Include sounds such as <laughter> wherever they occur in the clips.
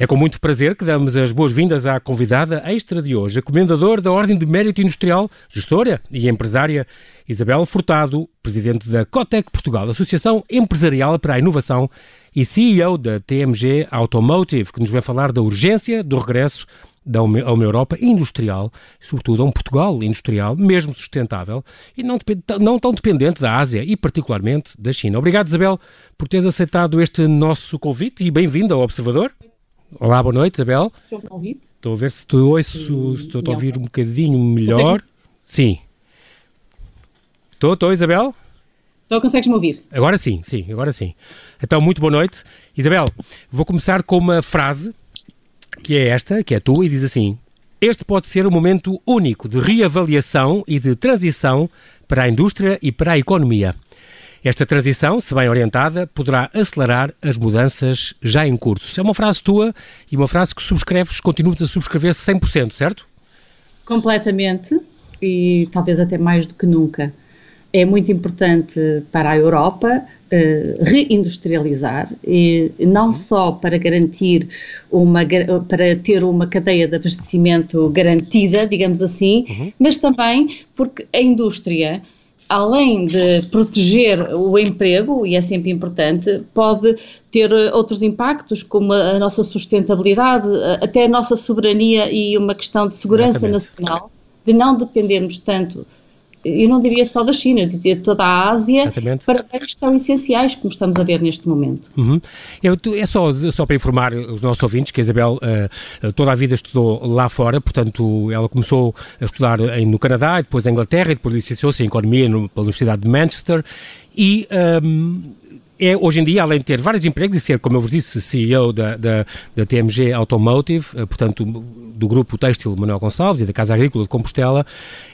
É com muito prazer que damos as boas-vindas à convidada extra de hoje, a comendadora da Ordem de Mérito Industrial, gestora e empresária Isabel Furtado, presidente da Cotec Portugal, Associação Empresarial para a Inovação e CEO da TMG Automotive, que nos vai falar da urgência do regresso a uma Europa industrial, sobretudo a um Portugal industrial, mesmo sustentável, e não, não tão dependente da Ásia e particularmente da China. Obrigado, Isabel, por teres aceitado este nosso convite e bem-vindo ao Observador. Olá, boa noite, Isabel. Seu convite. Estou a ver se tu ouço, se estou a ouvir um bocadinho melhor. Sim. Estou, estou, Isabel? Estou, consegues-me ouvir? Agora sim, sim, agora sim. Então, muito boa noite. Isabel, vou começar com uma frase que é esta, que é tua, e diz assim: Este pode ser um momento único de reavaliação e de transição para a indústria e para a economia. Esta transição, se bem orientada, poderá acelerar as mudanças já em curso. É uma frase tua e uma frase que subscreves, continuas a subscrever 100%, certo? Completamente e talvez até mais do que nunca. É muito importante para a Europa uh, reindustrializar, e não só para garantir uma, para ter uma cadeia de abastecimento garantida, digamos assim, uhum. mas também porque a indústria além de proteger o emprego, e é sempre importante, pode ter outros impactos, como a nossa sustentabilidade, até a nossa soberania e uma questão de segurança Exatamente. nacional, de não dependermos tanto eu não diria só da China, eu dizia toda a Ásia, Exatamente. para bens tão essenciais como estamos a ver neste momento. Uhum. Eu, é só, só para informar os nossos ouvintes que a Isabel uh, toda a vida estudou lá fora, portanto ela começou a estudar em, no Canadá, depois em Inglaterra, e depois licenciou-se em Economia no, pela Universidade de Manchester e um, é, hoje em dia, além de ter vários empregos e ser, como eu vos disse, CEO da, da, da TMG Automotive, eh, portanto, do grupo Têxtil Manuel Gonçalves e da Casa Agrícola de Compostela,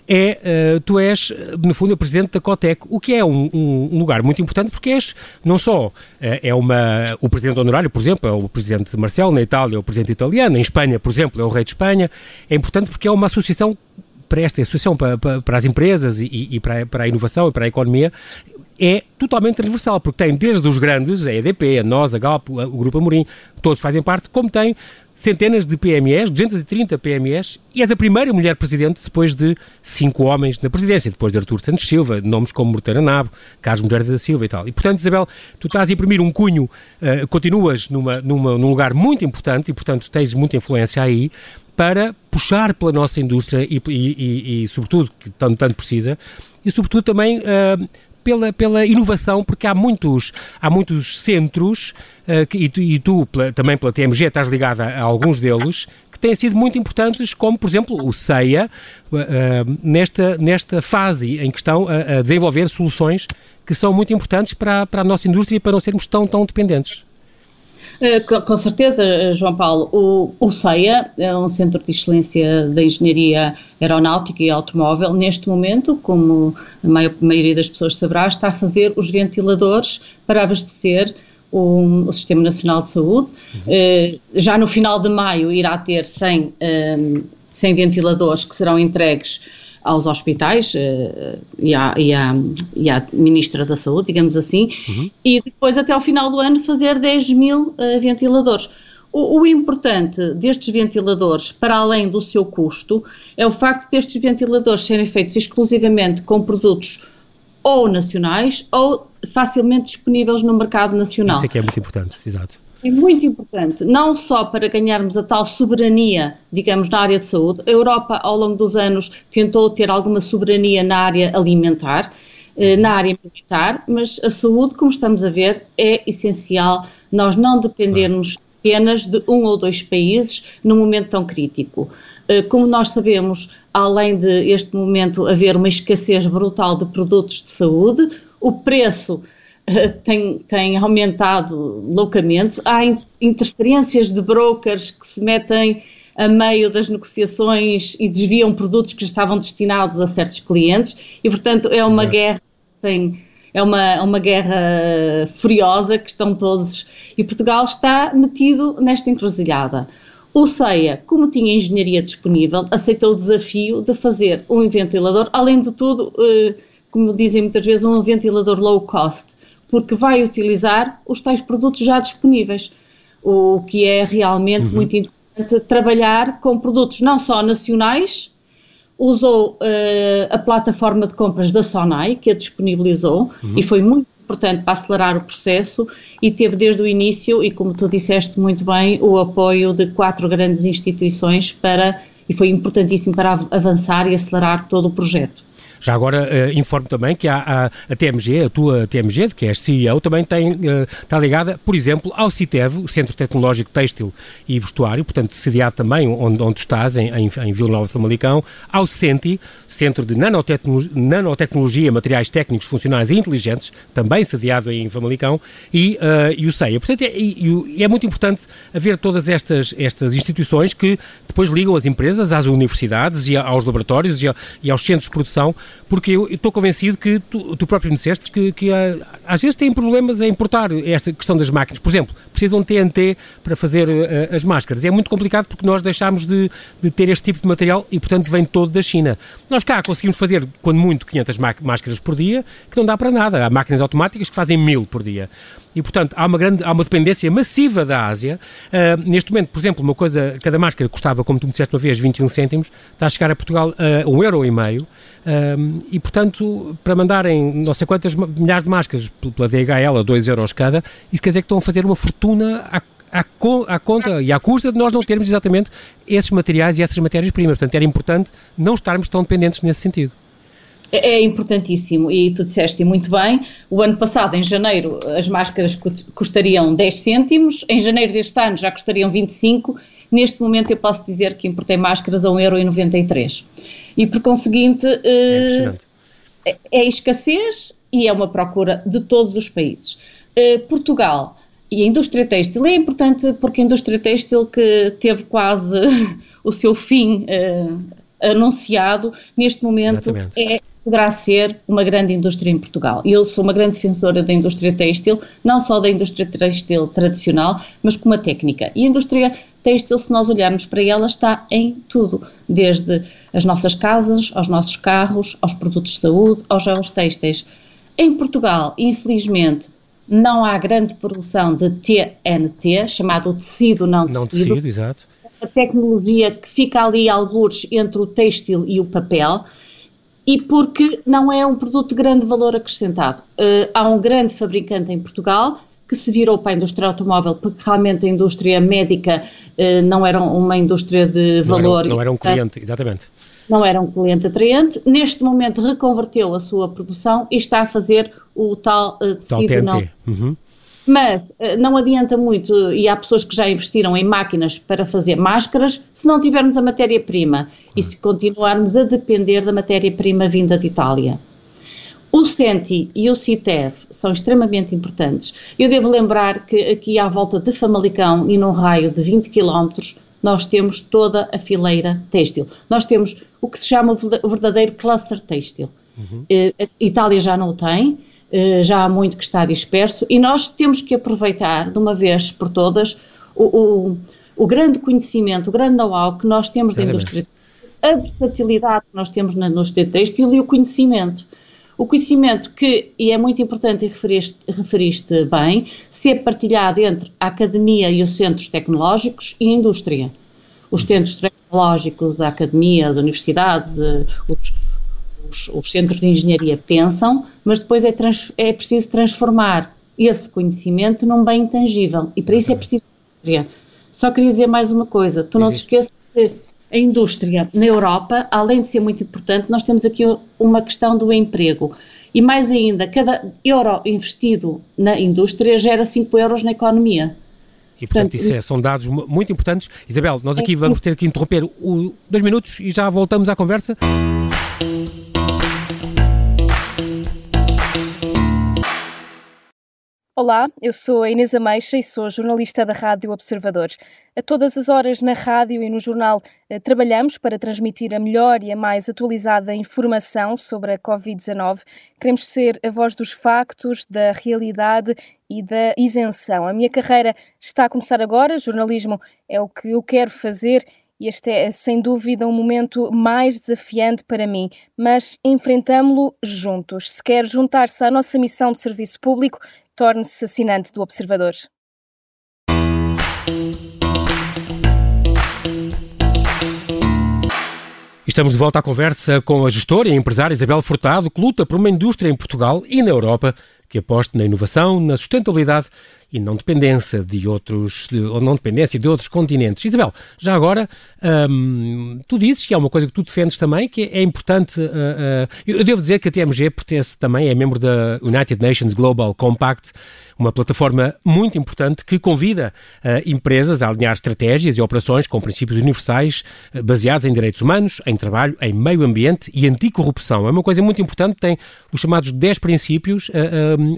é, uh, tu és, no fundo, o presidente da Cotec, o que é um, um, lugar muito importante porque és, não só uh, é uma, o presidente honorário, por exemplo, é o presidente Marcelo, na Itália é o presidente italiano, em Espanha, por exemplo, é o rei de Espanha, é importante porque é uma associação para esta associação, para, para, para as empresas e, e para, para a inovação e para a economia, é totalmente transversal, porque tem desde os grandes, a EDP, a nós, a Galp, o Grupo Amorim, todos fazem parte, como tem centenas de PMEs, 230 PMEs, e és a primeira mulher presidente depois de cinco homens na presidência, depois de Artur Santos Silva, nomes como Morteira Nabo, Carlos Moreira da Silva e tal. E, portanto, Isabel, tu estás a imprimir um cunho, uh, continuas numa, numa, num lugar muito importante e, portanto, tens muita influência aí para puxar pela nossa indústria e, e, e, e sobretudo, que tanto, tanto precisa, e, sobretudo, também... Uh, pela, pela inovação, porque há muitos, há muitos centros, uh, que, e, tu, e tu pela, também pela TMG estás ligada a, alguns deles, que têm sido muito importantes, como por exemplo o CEIA, uh, nesta, nesta fase em que estão a, a, desenvolver soluções que são muito importantes para, para a nossa indústria e para não sermos tão, tão dependentes. Eh, com certeza, João Paulo. O, o CEIA é um centro de excelência da engenharia aeronáutica e automóvel. Neste momento, como a maioria das pessoas saberá, está a fazer os ventiladores para abastecer o, o Sistema Nacional de Saúde. Uhum. Uh, já no final de maio irá ter 100, um, 100 ventiladores que serão entregues aos hospitais uh, e, à, e, à, e, à, Ministra da Saúde, digamos assim, uhum. e depois até ao final do ano fazer 10 mil uh, ventiladores. O, o, importante destes ventiladores, para além do seu custo, é o facto destes ventiladores serem feitos exclusivamente com produtos ou nacionais ou facilmente disponíveis no mercado nacional. Isso é que é muito importante, exato. É muito importante, não só para ganharmos a tal soberania, digamos, na área de saúde. A Europa, ao longo dos anos, tentou ter alguma soberania na área alimentar, eh, na área militar, mas a saúde, como estamos a ver, é essencial nós não dependermos apenas de um ou dois países num momento tão crítico. Eh, como nós sabemos, além de este momento haver uma escassez brutal de produtos de saúde, o preço <laughs> tem, tem aumentado loucamente. Há interferências de brokers que se metem a meio das negociações e desviam produtos que estavam destinados a certos clientes e, portanto, é uma Exato. guerra tem, é uma, uma guerra furiosa que estão todos e Portugal está metido nesta encruzilhada. O CEIA, como tinha engenharia disponível, aceitou o desafio de fazer um ventilador, além de tudo, eh, como dizem muitas vezes, um ventilador low cost, porque vai utilizar os tais produtos já disponíveis. o que é realmente uhum. muito interessante trabalhar com produtos não só nacionais, usou uh, a plataforma de compras da Sonai, que a disponibilizou, uhum. e foi muito importante para acelerar o processo e teve desde o início, e como tu disseste muito bem, o apoio de quatro grandes instituições para, e foi importantíssimo para avançar e acelerar todo o projeto. Já agora uh, informo também que a, a, a, TMG, a tua TMG, que és CEO, também tem, está ligada, por exemplo, ao CITEV, Centro Tecnológico Têxtil e Vestuário, portanto, sediado também onde, onde estás, em, em, em Vila Nova de Famalicão, ao CENTI, Centro de Nanotecnologia, Nanotecnologia, Materiais Técnicos Funcionais e Inteligentes, também sediado em Famalicão, e, uh, e o CEIA. Portanto, é, e, é muito importante haver todas estas, estas instituições que depois ligam as empresas às universidades e aos laboratórios e, e aos centros de produção porque eu estou convencido que tu, tu próprio me disseste que, que há, às vezes têm problemas a importar esta questão das máquinas. Por exemplo, precisam de TNT para fazer uh, as máscaras. É muito complicado porque nós deixámos de, de, ter este tipo de material e, portanto, vem todo da China. Nós cá conseguimos fazer, quando muito, 500 máscaras por dia, que não dá para nada. Há máquinas automáticas que fazem mil por dia e, portanto, há uma grande, há uma dependência massiva da Ásia. Uh, neste momento, por exemplo, uma coisa, cada máscara custava, como tu me disseste uma vez, 21 cêntimos, está a chegar a Portugal a uh, um euro e meio, uh, e, portanto, para mandarem não sei quantas milhares de máscaras pela DHL a 2 euros cada, isso quer dizer que estão a fazer uma fortuna à, à conta e à custa de nós não termos exatamente esses materiais e essas matérias-primas. Portanto, era importante não estarmos tão dependentes nesse sentido. É, é importantíssimo e tu disseste muito bem, o ano passado, em janeiro, as máscaras custariam 10 cêntimos, em janeiro deste ano já custariam 25, neste momento eu posso dizer que importei máscaras a 1,93€. E por conseguinte, é, é, é escassez e é uma procura de todos os países. Uh, Portugal e a indústria têxtil é importante porque a indústria têxtil que teve quase <laughs> o seu fim uh, anunciado, neste momento Exatamente. é poderá ser uma grande indústria em Portugal. Eu sou uma grande defensora da indústria têxtil, não só da indústria têxtil tradicional, mas como a técnica. E a indústria têxtil, se nós olharmos para ela, está em tudo, desde as nossas casas, aos nossos carros, aos produtos de saúde, aos gelos têxteis. Em Portugal, infelizmente, não há grande produção de TNT, chamado tecido não tecido. Não tecido, exato. A tecnologia que fica ali algures entre o têxtil e o papel e porque não é um produto de grande valor acrescentado. Uh, há um grande fabricante em Portugal que se virou para a indústria automóvel, porque realmente a indústria médica uh, não era uma indústria de valor. Não era, não era um cliente, exatamente. Não era um cliente atraente. Neste momento reconverteu a sua produção e está a fazer o tal uh, tecido tal não. Uhum. Mas eh, não adianta muito, e há pessoas que já investiram em máquinas para fazer máscaras, se não tivermos a matéria-prima e se continuarmos a depender da matéria-prima vinda de Itália. O CENTI e o CITEV são extremamente importantes. Eu devo lembrar que aqui à volta de Famalicão e num raio de 20 km nós temos toda a fileira têxtil. Nós temos o que se chama o verdadeiro cluster têxtil. Uhum. Eh, Itália já não o tem, já há muito que está disperso e nós temos que aproveitar de uma vez por todas o, o, o grande conhecimento, o grande know-how que nós temos da indústria, a versatilidade que nós temos na indústria têxtil e o conhecimento. O conhecimento que, e é muito importante e referiste, referiste bem, se é partilhado entre a academia e os centros tecnológicos e a indústria. Os centros tecnológicos, a academia, as universidades, eh, os os, os centros de engenharia pensam, mas depois é, trans, é preciso transformar esse conhecimento num bem intangível e para isso é preciso indústria. Só queria dizer mais uma coisa, tu não te esqueças que a indústria na Europa, além de ser muito importante, nós temos aqui uma questão do emprego. E mais ainda, cada euro investido na indústria gera 5 euros na economia. E, portanto, portanto isso é, são dados muito importantes. Isabel, nós aqui vamos ter que interromper o, dois minutos e já voltamos à conversa. Olá, eu sou a Inês Ameixa e sou jornalista da Rádio Observador. A todas as horas na rádio e no jornal eh, trabalhamos para transmitir a melhor e a mais atualizada informação sobre a Covid-19. Queremos ser a voz dos factos, da realidade e da isenção. A minha carreira está a começar agora, jornalismo é o que eu quero fazer e este é, sem dúvida, um momento mais desafiante para mim, mas enfrentamo-lo juntos. Se quer juntar-se à nossa missão de serviço público, torne-se assinante do Observador. Estamos de volta à conversa com a gestora e empresária Isabel Furtado, que luta por uma indústria em Portugal e na Europa que aposte na inovação, na sustentabilidade e não dependência de outros, de, ou não dependência de outros continentes. Isabel, já agora, hum, tu dizes que é uma coisa que tu defendes também, que é importante, uh, uh, eu devo dizer que a TMG pertence também, é membro da United Nations Global Compact, uma plataforma muito importante que convida uh, empresas a alinhar estratégias e operações com princípios universais baseados em direitos humanos, em trabalho, em meio ambiente e anticorrupção. É uma coisa muito importante, tem os chamados 10 princípios,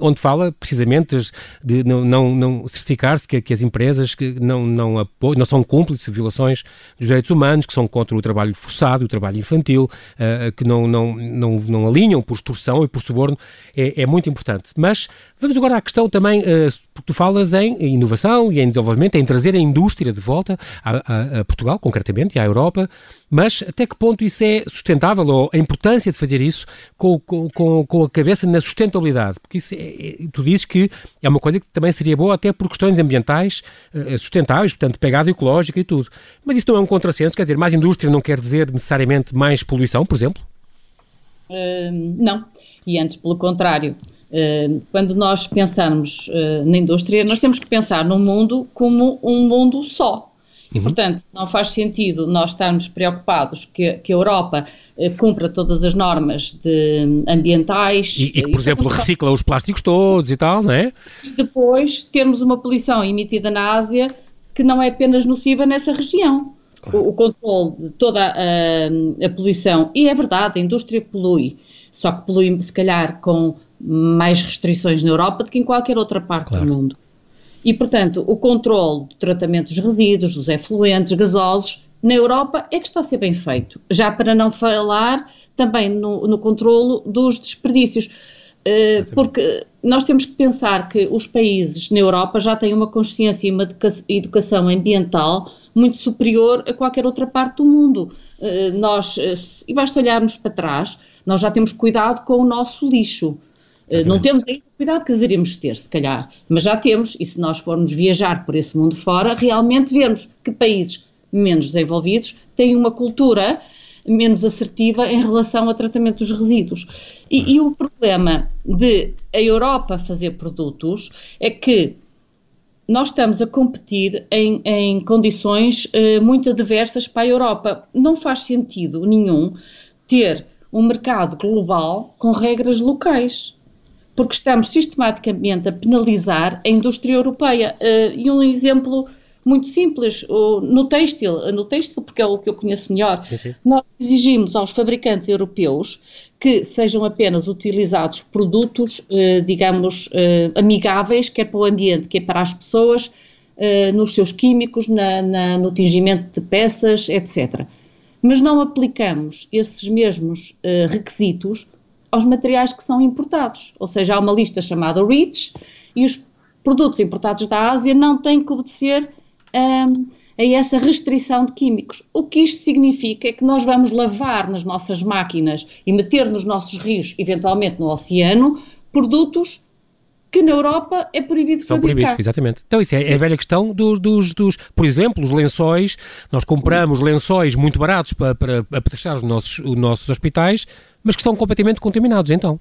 onde fala precisamente de não não, não certificar-se que, que, as empresas que não, não, apoiam, não são cúmplices de violações dos direitos humanos, que são contra o trabalho forçado, o trabalho infantil, uh, que não, não, não, não alinham por extorsão e por suborno, é, é muito importante. Mas vamos agora à questão também, uh, porque tu falas em inovação e em desenvolvimento, em trazer a indústria de volta a, a, a Portugal, concretamente, e à Europa, mas até que ponto isso é sustentável ou a importância de fazer isso com, com, com a cabeça na sustentabilidade? Porque isso é, é, tu dizes que é uma coisa que também seria boa até por questões ambientais uh, sustentáveis, portanto, pegada ecológica e tudo. Mas isso não é um contrassenso, quer dizer, mais indústria não quer dizer necessariamente mais poluição, por exemplo? Uh, não, e antes, pelo contrário. Uh, quando nós pensarmos na indústria, nós temos que pensar no mundo como um mundo só. Uhum. Portanto, não faz sentido nós estarmos preocupados que, que a Europa eh, cumpra todas as normas de, ambientais. E, e que, por exemplo, recicla os plásticos todos e tal, não é? Depois termos uma poluição emitida na Ásia que não é apenas nociva nessa região. Claro. O, o controle de toda a, a poluição, e é verdade, a indústria polui, só que polui se calhar com mais restrições na Europa do que em qualquer outra parte claro. do mundo. E, portanto, o controle do tratamento dos resíduos, dos efluentes gasosos, na Europa é que está a ser bem feito. Já para não falar também no, no controlo dos desperdícios. Uh, porque nós temos que pensar que os países na Europa já têm uma consciência e uma educação ambiental muito superior a qualquer outra parte do mundo. Uh, nós, uh, e basta olharmos para trás, nós já temos cuidado com o nosso lixo. Exatamente. Não temos ainda o cuidado que deveríamos ter, se calhar, mas já temos, e se nós formos viajar por esse mundo fora, realmente vemos que países menos desenvolvidos têm uma cultura menos assertiva em relação ao tratamento dos resíduos. E, e, o problema de a Europa fazer produtos é que nós estamos a competir em, em condições uh, muito adversas para a Europa. Não faz sentido nenhum ter um mercado global com regras locais porque estamos sistematicamente a penalizar a indústria europeia. Uh, e um exemplo muito simples, no têxtil, no têxtil, porque é o que eu conheço melhor, sim, sim. nós exigimos aos fabricantes europeus que sejam apenas utilizados produtos, uh, digamos, amigáveis, quer para o ambiente, quer para as pessoas, nos seus químicos, na, na, no tingimento de peças, etc. Mas não aplicamos esses mesmos requisitos aos materiais que são importados. Ou seja, há uma lista chamada REACH e os produtos importados da Ásia não têm que obedecer um, a essa restrição de químicos. O que isto significa é que nós vamos lavar nas nossas máquinas e meter nos nossos rios, eventualmente no oceano, produtos que na Europa é proibido São fabricar. proibidos, exatamente. Então isso é, é a velha questão dos, dos, dos, por exemplo, os lençóis, nós compramos lençóis muito baratos para, para, prestar os nossos, os nossos hospitais, mas que estão completamente contaminados, então.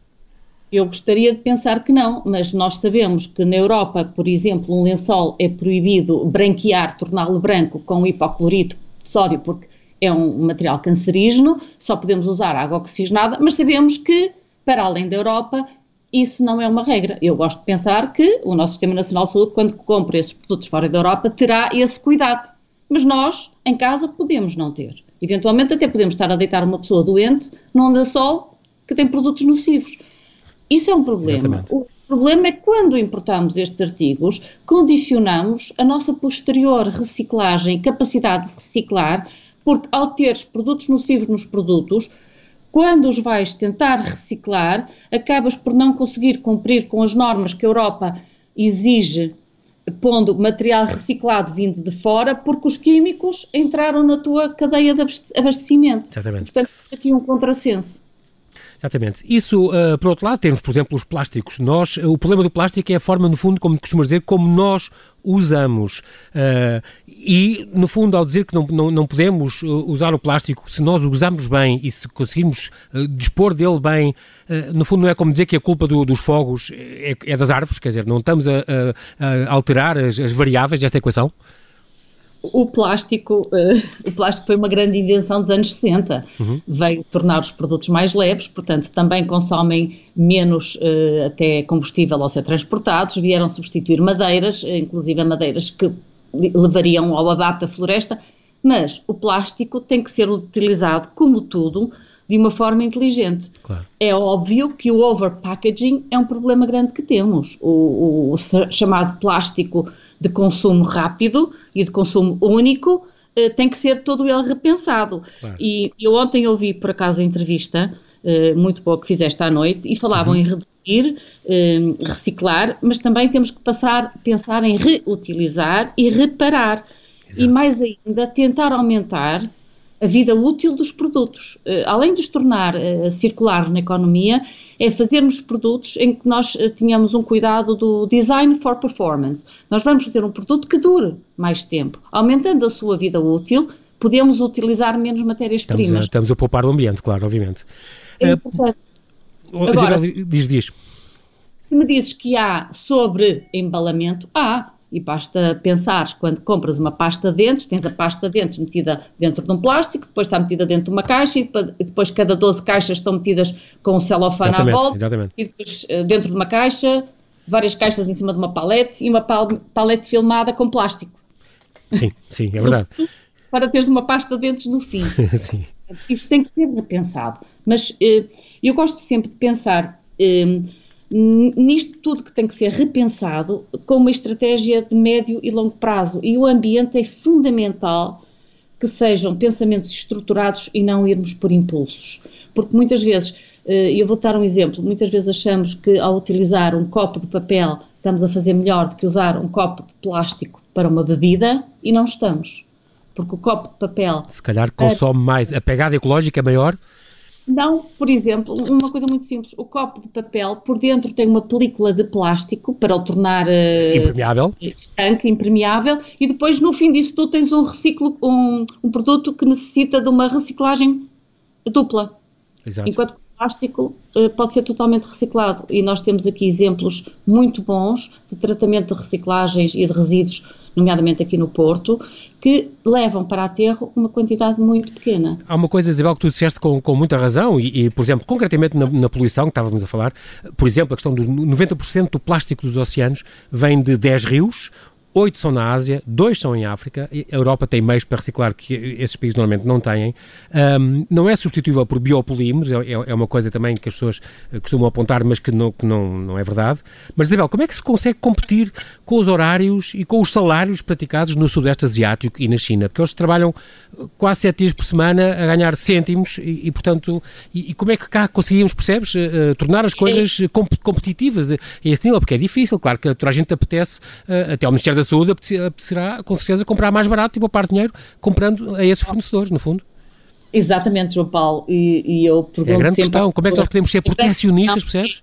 Eu gostaria de pensar que não, mas nós sabemos que na Europa, por exemplo, um lençol é proibido branquear, torná-lo branco com hipoclorito de sódio, porque é um material cancerígeno, só podemos usar água oxigenada, mas sabemos que, para além da Europa, isso não é uma regra. Eu gosto de pensar que o nosso Sistema Nacional de Saúde, quando compra esses produtos fora da Europa, terá esse cuidado. Mas nós, em casa, podemos não ter. Eventualmente, até podemos estar a deitar uma pessoa doente num lençol que tem produtos nocivos. Isso é um problema. Exatamente. O problema é que quando importamos estes artigos, condicionamos a nossa posterior reciclagem, capacidade de reciclar, porque ao teres produtos nocivos nos produtos, quando os vais tentar reciclar, acabas por não conseguir cumprir com as normas que a Europa exige, pondo material reciclado vindo de fora, porque os químicos entraram na tua cadeia de abastecimento. Exatamente. Portanto, aqui um contrassenso. Exatamente. Isso, uh, por outro lado, temos, por exemplo, os plásticos. Nós, uh, o problema do plástico é a forma, no fundo, como costumamos dizer, como nós usamos. Uh, e, no fundo, ao dizer que não, não, não podemos usar o plástico, se nós o usamos bem e se conseguirmos dispor dele bem, no fundo, não é como dizer que a culpa do, dos fogos é, é, das árvores, quer dizer, não estamos a, a, a alterar as, as variáveis desta equação? O plástico, uh, o plástico foi uma grande invenção dos anos 60. Uhum. Veio tornar os produtos mais leves, portanto, também consomem menos uh, até combustível ao ser transportados. Vieram substituir madeiras, uh, inclusive madeiras que levariam ao abate da floresta. Mas o plástico tem que ser utilizado, como tudo, de uma forma inteligente. Claro. É óbvio que o overpackaging é um problema grande que temos. O, o chamado plástico de consumo rápido e de consumo único eh, tem que ser todo ele repensado. Claro. E eu ontem ouvi, por acaso, a entrevista, eh, muito boa que fizeste à noite, e falavam uhum. em reduzir, eh, reciclar, mas também temos que passar, pensar em reutilizar e reparar. Exato. E mais ainda, tentar aumentar a vida útil dos produtos. Uh, além de os tornar uh, circulares na economia, é fazermos produtos em que nós uh, tenhamos um cuidado do design for performance. Nós vamos fazer um produto que dure mais tempo. Aumentando a sua vida útil, podemos utilizar menos matérias-primas. Estamos, estamos, a poupar o ambiente, claro, obviamente. É importante. Agora, diz, diz. Se me dizes que há sobre embalamento, há e basta pensares, quando compras uma pasta de dentes, tens a pasta de dentes metida dentro de um plástico, depois está metida dentro de uma caixa e depois cada 12 caixas estão metidas com o celofane à volta exatamente. e depois eh, dentro de uma caixa, várias caixas em cima de uma palete e uma palete filmada com plástico. Sim, sim, é verdade. <laughs> Para teres uma pasta de dentes no fim. <laughs> sim. Isso tem que ser repensado. Mas eh, eu gosto sempre de pensar eh, nisto tudo que tem que ser repensado com uma estratégia de médio e longo prazo. E o ambiente é fundamental que sejam pensamentos estruturados e não irmos por impulsos. Porque muitas vezes, eh, eu vou dar um exemplo, muitas vezes achamos que ao utilizar um copo de papel estamos a fazer melhor do que usar um copo de plástico para uma bebida e não estamos. Porque o copo de papel. Se calhar consome mais, a pegada ecológica é maior não, por exemplo, uma coisa muito simples, o copo de papel por dentro tem uma película de plástico para o tornar uh, impermeável, estanque, impermeável, e depois no fim disso tu tens um reciclo, um, um produto que necessita de uma reciclagem dupla. Exato. Enquanto que o plástico uh, pode ser totalmente reciclado e nós temos aqui exemplos muito bons de tratamento de reciclagens e de resíduos nomeadamente aqui no Porto, que levam para aterro uma quantidade muito pequena. Há uma coisa, Isabel, que tu disseste com, com muita razão, e, e, por exemplo, concretamente na, na, poluição que estávamos a falar, por exemplo, a questão dos 90% do plástico dos oceanos vem de 10 rios, oito são na Ásia, dois são em África, a Europa tem meios para reciclar que esses países normalmente não têm. Um, não é substituível por biopolímeros, é, é, uma coisa também que as pessoas eh, costumam apontar, mas que não, que não, não é verdade. Mas, Isabel, como é que se consegue competir com os horários e com os salários praticados no Sudeste Asiático e na China? Porque eles trabalham quase sete dias por semana a ganhar cêntimos e, e portanto, e, e, como é que cá conseguimos, percebes, uh, tornar as coisas comp competitivas a esse nível? Porque é difícil, claro que toda a gente apetece, uh, até ao Ministério da Saúde apetecerá com certeza comprar mais barato e poupar dinheiro comprando a esses fornecedores, no fundo. Exatamente, João Paulo, e, e eu pergunto É a grande questão, como é que nós podemos ser protecionistas, percebes?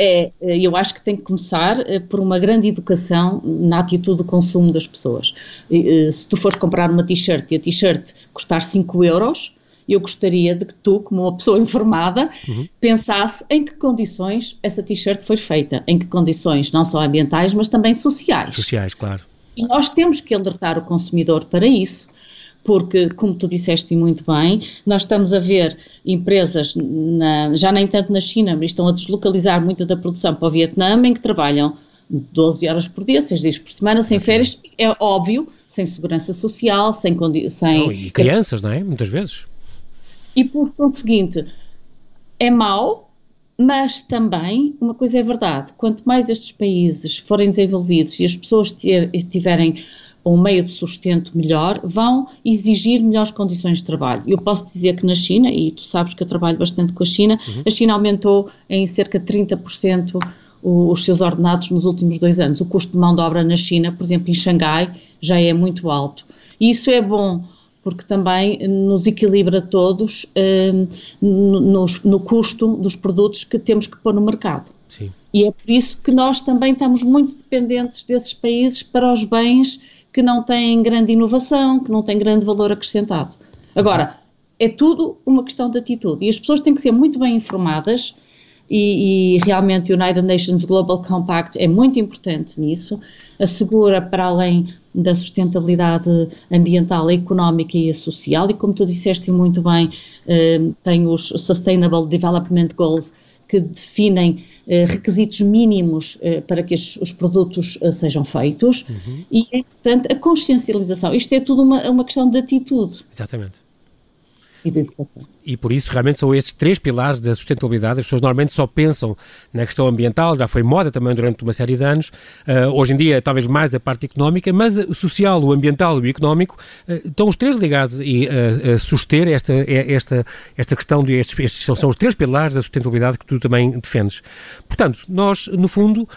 É, eu acho que tem que começar eh, por uma grande educação na atitude de consumo das pessoas. Eh, se tu fores comprar uma t-shirt e a t-shirt custar 5 euros, eu gostaria de que tu, como uma pessoa <laughs> informada, uhum. pensasse em que condições essa t-shirt foi feita, em que condições não só ambientais, mas também sociais. Sociais, claro. E nós temos que alertar o consumidor para isso porque, como tu disseste muito bem, nós estamos a ver empresas, na, já nem tanto na China, mas estão a deslocalizar muita da produção para o Vietnã, em que trabalham 12 horas por dia, 6 dias por semana, sem férias, é óbvio, sem segurança social, sem... sem não, e crianças, não é? Muitas vezes. E por conseguinte, é mau, mas também uma coisa é verdade: quanto mais estes países forem desenvolvidos e as pessoas tiverem um meio de sustento melhor, vão exigir melhores condições de trabalho. Eu posso dizer que na China, e tu sabes que eu trabalho bastante com a China, uhum. a China aumentou em cerca de 30% os seus ordenados nos últimos dois anos. O custo de mão de obra na China, por exemplo, em Xangai, já é muito alto. E isso é bom porque também nos equilibra todos no, no, custo dos produtos que temos que pôr no mercado. Sim. E é por isso que nós também estamos muito dependentes desses países para os bens que não têm grande inovação, que não têm grande valor acrescentado. Agora, é tudo uma questão de atitude e as pessoas têm que ser muito bem informadas e, e, realmente o United Nations Global Compact é muito importante nisso, assegura para além da sustentabilidade ambiental, a económica e a social, e como tu disseste muito bem, eh, tem os Sustainable Development Goals que definem eh, requisitos mínimos eh, para que os produtos sejam feitos uhum. e é importante a consciencialização. Isto é tudo uma, uma questão de atitude. Exatamente e da educação. E por isso, realmente, são esses três pilares da sustentabilidade. As pessoas normalmente só pensam na questão ambiental, já foi moda também durante uma série de anos. Uh, hoje em dia, talvez mais a parte económica, mas o social, o ambiental e o económico uh, estão os três ligados e uh, a suster esta, esta, esta questão de estes, estes são, são, os três pilares da sustentabilidade que tu também defendes. Portanto, nós, no fundo,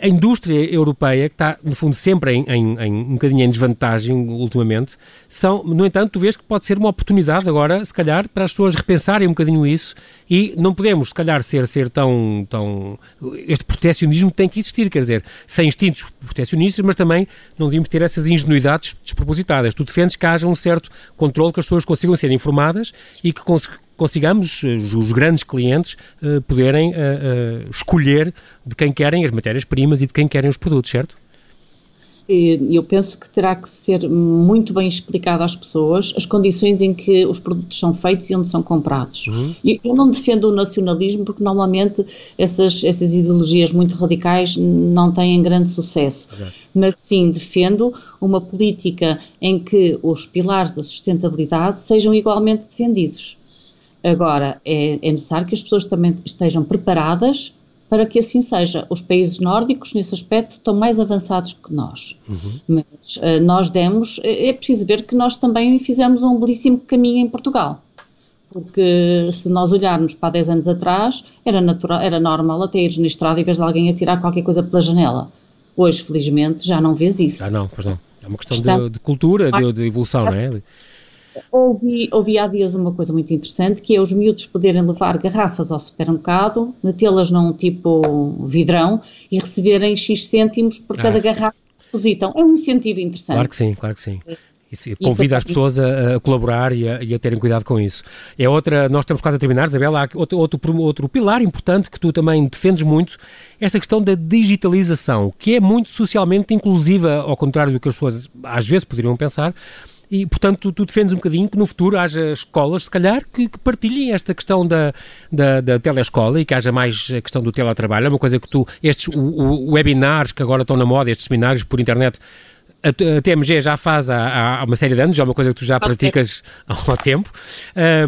a indústria europeia, que está, no fundo, sempre em, em, em um bocadinho em desvantagem ultimamente, são, no entanto, tu vês que pode ser uma oportunidade oportunidade agora, se calhar, para as pessoas repensarem um bocadinho isso e não podemos, se calhar, ser, ser tão, tão... Este proteccionismo tem que existir, quer dizer, sem instintos proteccionistas, mas também não devíamos ter essas ingenuidades despropositadas. Tu defendes que haja um certo controle, que as pessoas consigam ser informadas e que cons consigamos, eh, os grandes clientes, uh, poderem uh, uh, escolher de quem querem as matérias-primas e de quem querem os produtos, certo? Eu penso que terá que ser muito bem explicado às pessoas as condições em que os produtos são feitos e onde são comprados. Uhum. Eu não defendo o nacionalismo porque normalmente essas, essas ideologias muito radicais não têm grande sucesso, Exato. mas sim defendo uma política em que os pilares da sustentabilidade sejam igualmente defendidos. Agora, é, é necessário que as pessoas também estejam preparadas para que assim seja. Os países nórdicos, nesse aspecto, estão mais avançados que nós. Uhum. Mas uh, nós demos, é, é preciso ver que nós também fizemos um belíssimo caminho em Portugal. Porque se nós olharmos para 10 anos atrás, era, natural, era normal até ires na estrada e de alguém a tirar qualquer coisa pela janela. Hoje, felizmente, já não vês isso. Ah, não, pois não. É uma questão Está... de, de, cultura, de, de evolução, não é? Ouvi, ouvi há dias uma coisa muito interessante, que é os miúdos poderem levar garrafas ao supermercado, metê-las num tipo vidrão e receberem X cêntimos por cada ah. garrafa que depositam. É um incentivo interessante. Claro que sim, claro que sim. Isso, convida as pessoas a, a colaborar e a, e a, terem cuidado com isso. É outra, nós estamos quase a terminar, Isabela, há outro, outro, outro pilar importante que tu também defendes muito, esta questão da digitalização, que é muito socialmente inclusiva, ao contrário do que as pessoas às vezes poderiam pensar, e, portanto, tu, tu, defendes um bocadinho que no futuro haja escolas, se calhar, que, que partilhem esta questão da, da, da, telescola e que haja mais a questão do teletrabalho. É uma coisa que tu, estes o, o, webinars que agora estão na moda, estes seminários por internet, a, a TMG já faz há, há, uma série de anos, já é uma coisa que tu já praticas <laughs> há um tempo,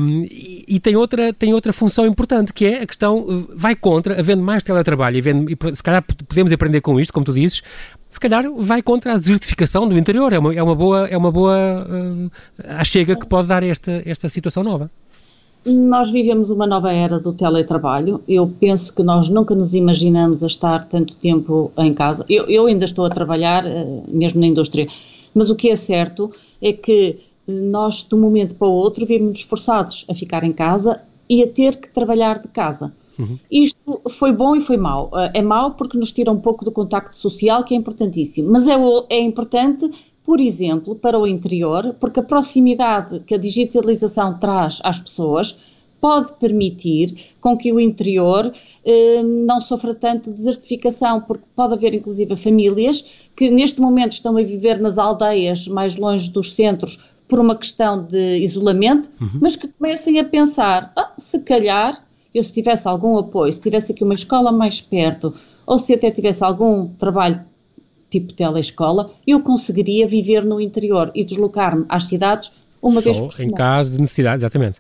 um, e, e, tem, outra, tem outra função importante, que é a questão, vai contra, havendo mais teletrabalho, havendo, e se calhar podemos aprender com isto, como tu dizes, se calhar vai contra a desertificação do interior. É uma, é uma boa, é uma boa uh, achega que pode dar esta, esta situação nova. Nós vivemos uma nova era do teletrabalho. Eu penso que nós nunca nos imaginamos a estar tanto tempo em casa. Eu, eu ainda estou a trabalhar, uh, mesmo na indústria, mas o que é certo é que nós, de um momento para o outro, vimos forçados a ficar em casa e a ter que trabalhar de casa. Uhum. Isto foi bom e foi mau. Eh, é mau porque nos tira um pouco do contacto social, que é importantíssimo, mas é, é importante, por exemplo, para o interior, porque a proximidade que a digitalização traz às pessoas pode permitir com que o interior eh, não sofra tanto desertificação, porque pode haver inclusive famílias que neste momento estão a viver nas aldeias mais longe dos centros por uma questão de isolamento, uhum. mas que comecem a pensar, ah, se calhar eu se tivesse algum apoio, se tivesse aqui uma escola mais perto, ou se até tivesse algum trabalho tipo telescola, eu conseguiria viver no interior e deslocar-me às cidades uma Só vez por semana. em caso de necessidade, exatamente.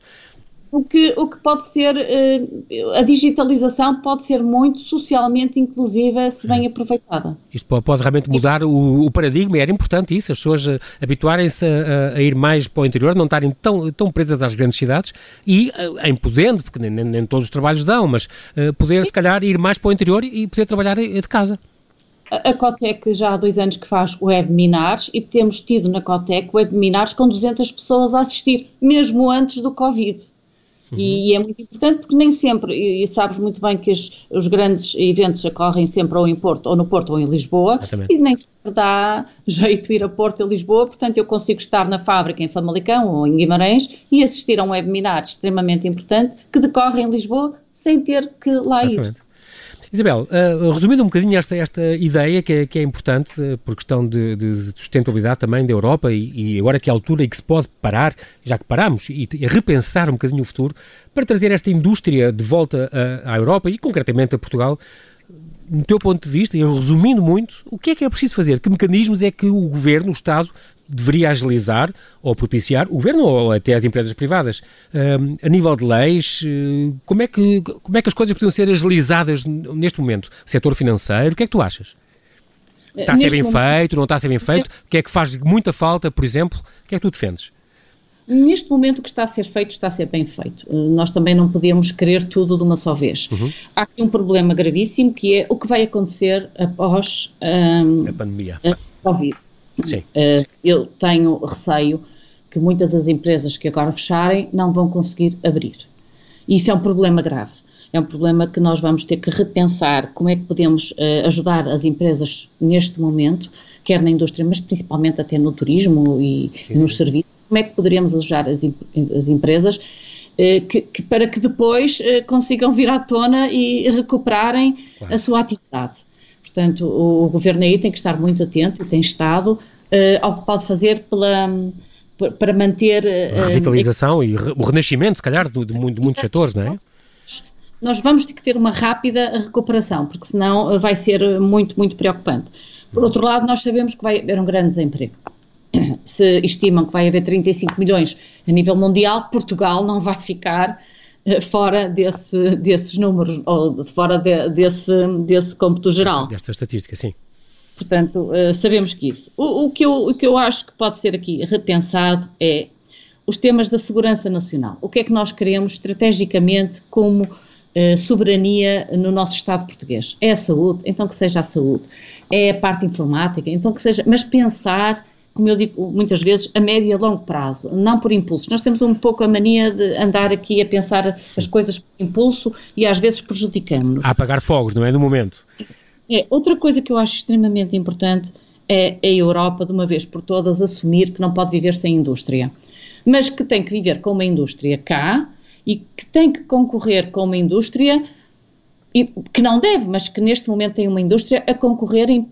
O que, o que pode ser, uh, a digitalização pode ser muito socialmente inclusiva se bem aproveitada. Isto pode, realmente mudar o, o, paradigma, era importante isso, as pessoas uh, habituarem-se a, a, ir mais para o interior, não estarem tão, tão presas às grandes cidades e, uh, em podendo, porque nem, nem, todos os trabalhos dão, mas poder se calhar ir mais para o interior e poder trabalhar de casa. a Cotec já há dois anos que faz webinars e temos tido na Cotec webinars com 200 pessoas a assistir, mesmo antes do Covid. Uhum. E, e, é muito importante porque nem sempre, e, e sabes muito bem que os, os, grandes eventos ocorrem sempre ou em Porto, ou no Porto ou em Lisboa, Exatamente. e nem sempre dá <laughs> jeito ir a Porto e Lisboa, portanto eu consigo estar na fábrica em Famalicão ou em Guimarães e assistir a um webinar extremamente importante que decorre em Lisboa sem ter que lá Exatamente. ir. Isabel, uh, resumindo um bocadinho esta, esta ideia que é, que é importante uh, por questão de, de, sustentabilidade também da Europa e, e, agora que é a altura em que se pode parar, já que paramos, e, e repensar um bocadinho o futuro, para trazer esta indústria de volta à, à Europa e concretamente a Portugal, no teu ponto de vista, e resumindo muito, o que é que é preciso fazer? Que mecanismos é que o governo, o Estado, deveria agilizar ou propiciar, o governo ou até as empresas privadas, um, a nível de leis? Eh, como é, que, como é que as coisas podiam ser agilizadas neste momento? Setor financeiro, o que é que tu achas? Está a ser bem momento, feito, não está a ser bem feito? O que é que faz muita falta, por exemplo? O que é que tu defendes? Neste momento, o que está a ser feito está a ser bem feito. Eh, nós também não podemos querer tudo de uma só vez. Uhum. Há aqui um problema gravíssimo que é o que vai acontecer após um, a pandemia. A Covid. Sim. Uh, eu tenho receio que muitas das empresas que agora fecharem não vão conseguir abrir. E isso é um problema grave. É um problema que nós vamos ter que repensar como é que podemos uh, ajudar as empresas neste momento, quer na indústria, mas principalmente até no turismo e sim, nos sim. serviços como é que poderíamos ajudar as, as empresas eh, que, que, para que depois eh, consigam vir à tona e recuperarem claro. a sua atividade. Portanto, o, o, governo aí tem que estar muito atento e tem estado eh, ao que pode fazer pela, para manter a revitalização e o renascimento, se calhar, de, de, de muitos setores, não é? Nós vamos ter que ter uma rápida recuperação, porque senão vai ser muito, muito preocupante. Por outro lado, nós sabemos que vai haver um grande desemprego <clears throat> se estimam que vai haver 35 milhões a nível mundial, Portugal não vai ficar uh, fora desse, desses números, ou fora de, desse, desse cômputo geral. Desta estatística, sim. Portanto, uh, sabemos que isso. O, o, que eu, o que eu acho que pode ser aqui repensado é os temas da segurança nacional. O que é que nós queremos estrategicamente como uh, soberania no nosso Estado português? É a saúde? Então que seja a saúde. É a parte informática? Então que seja. Mas pensar como eu digo muitas vezes, a médio e a longo prazo, não por impulso. Nós temos um pouco a mania de andar aqui a pensar as coisas por impulso e às vezes prejudicamos-nos. A apagar fogos, não é? No momento. É, outra coisa que eu acho extremamente importante é a Europa, de uma vez por todas, assumir que não pode viver sem indústria, mas que tem que viver com uma indústria cá e que tem que concorrer com uma indústria que não deve, mas que neste momento tem uma indústria a concorrer em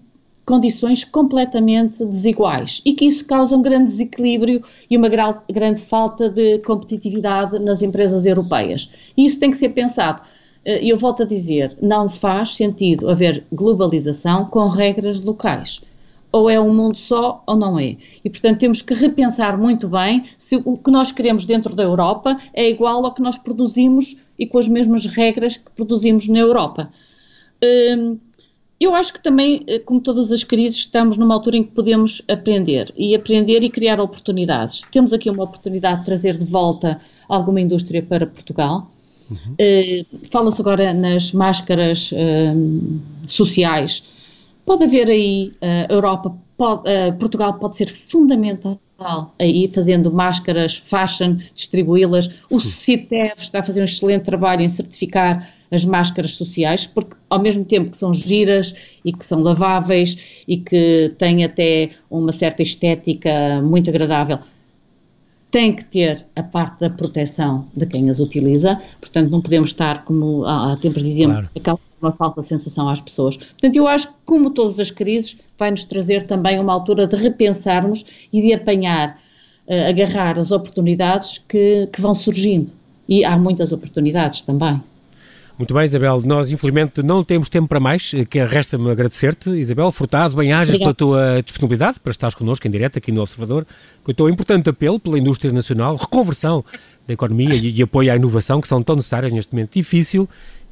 condições completamente desiguais e que isso causa um grande desequilíbrio e uma grande falta de competitividade nas empresas europeias. E isso tem que ser pensado. Eh, eu volto a dizer, não faz sentido haver globalização com regras locais. Ou é um mundo só ou não é. E, portanto, temos que repensar muito bem se o que nós queremos dentro da Europa é igual ao que nós produzimos e com as mesmas regras que produzimos na Europa. Hum, eu acho que também, eh, como todas as crises, estamos numa altura em que podemos aprender e aprender e criar oportunidades. Temos aqui uma oportunidade de trazer de volta alguma indústria para Portugal. Uhum. Uh, Fala-se agora nas máscaras uh, sociais. Pode haver aí, a uh, Europa, pode, Portugal pode ser fundamental aí fazendo máscaras fashion, distribuí-las. O CITEV está a fazer um excelente trabalho em certificar as máscaras sociais, porque ao mesmo tempo que são giras e que são laváveis e que têm até uma certa estética muito agradável, tem que ter a parte da proteção de quem as utiliza, portanto não podemos estar, como há, tempos dizíamos, claro. Uma falsa sensação às pessoas. Portanto, eu acho que, como todas as crises, vai-nos trazer também uma altura de repensarmos e de apanhar, uh, agarrar as oportunidades que, que vão surgindo. E há muitas oportunidades também. Muito bem, Isabel. Nós, infelizmente, não temos tempo para mais, eh, que resta-me agradecer-te, Isabel Furtado, bem-ajas pela tua disponibilidade para estares connosco em direto aqui no Observador, com o teu importante apelo pela indústria nacional, reconversão da economia e, e apoio à inovação, que são tão necessárias neste momento difícil,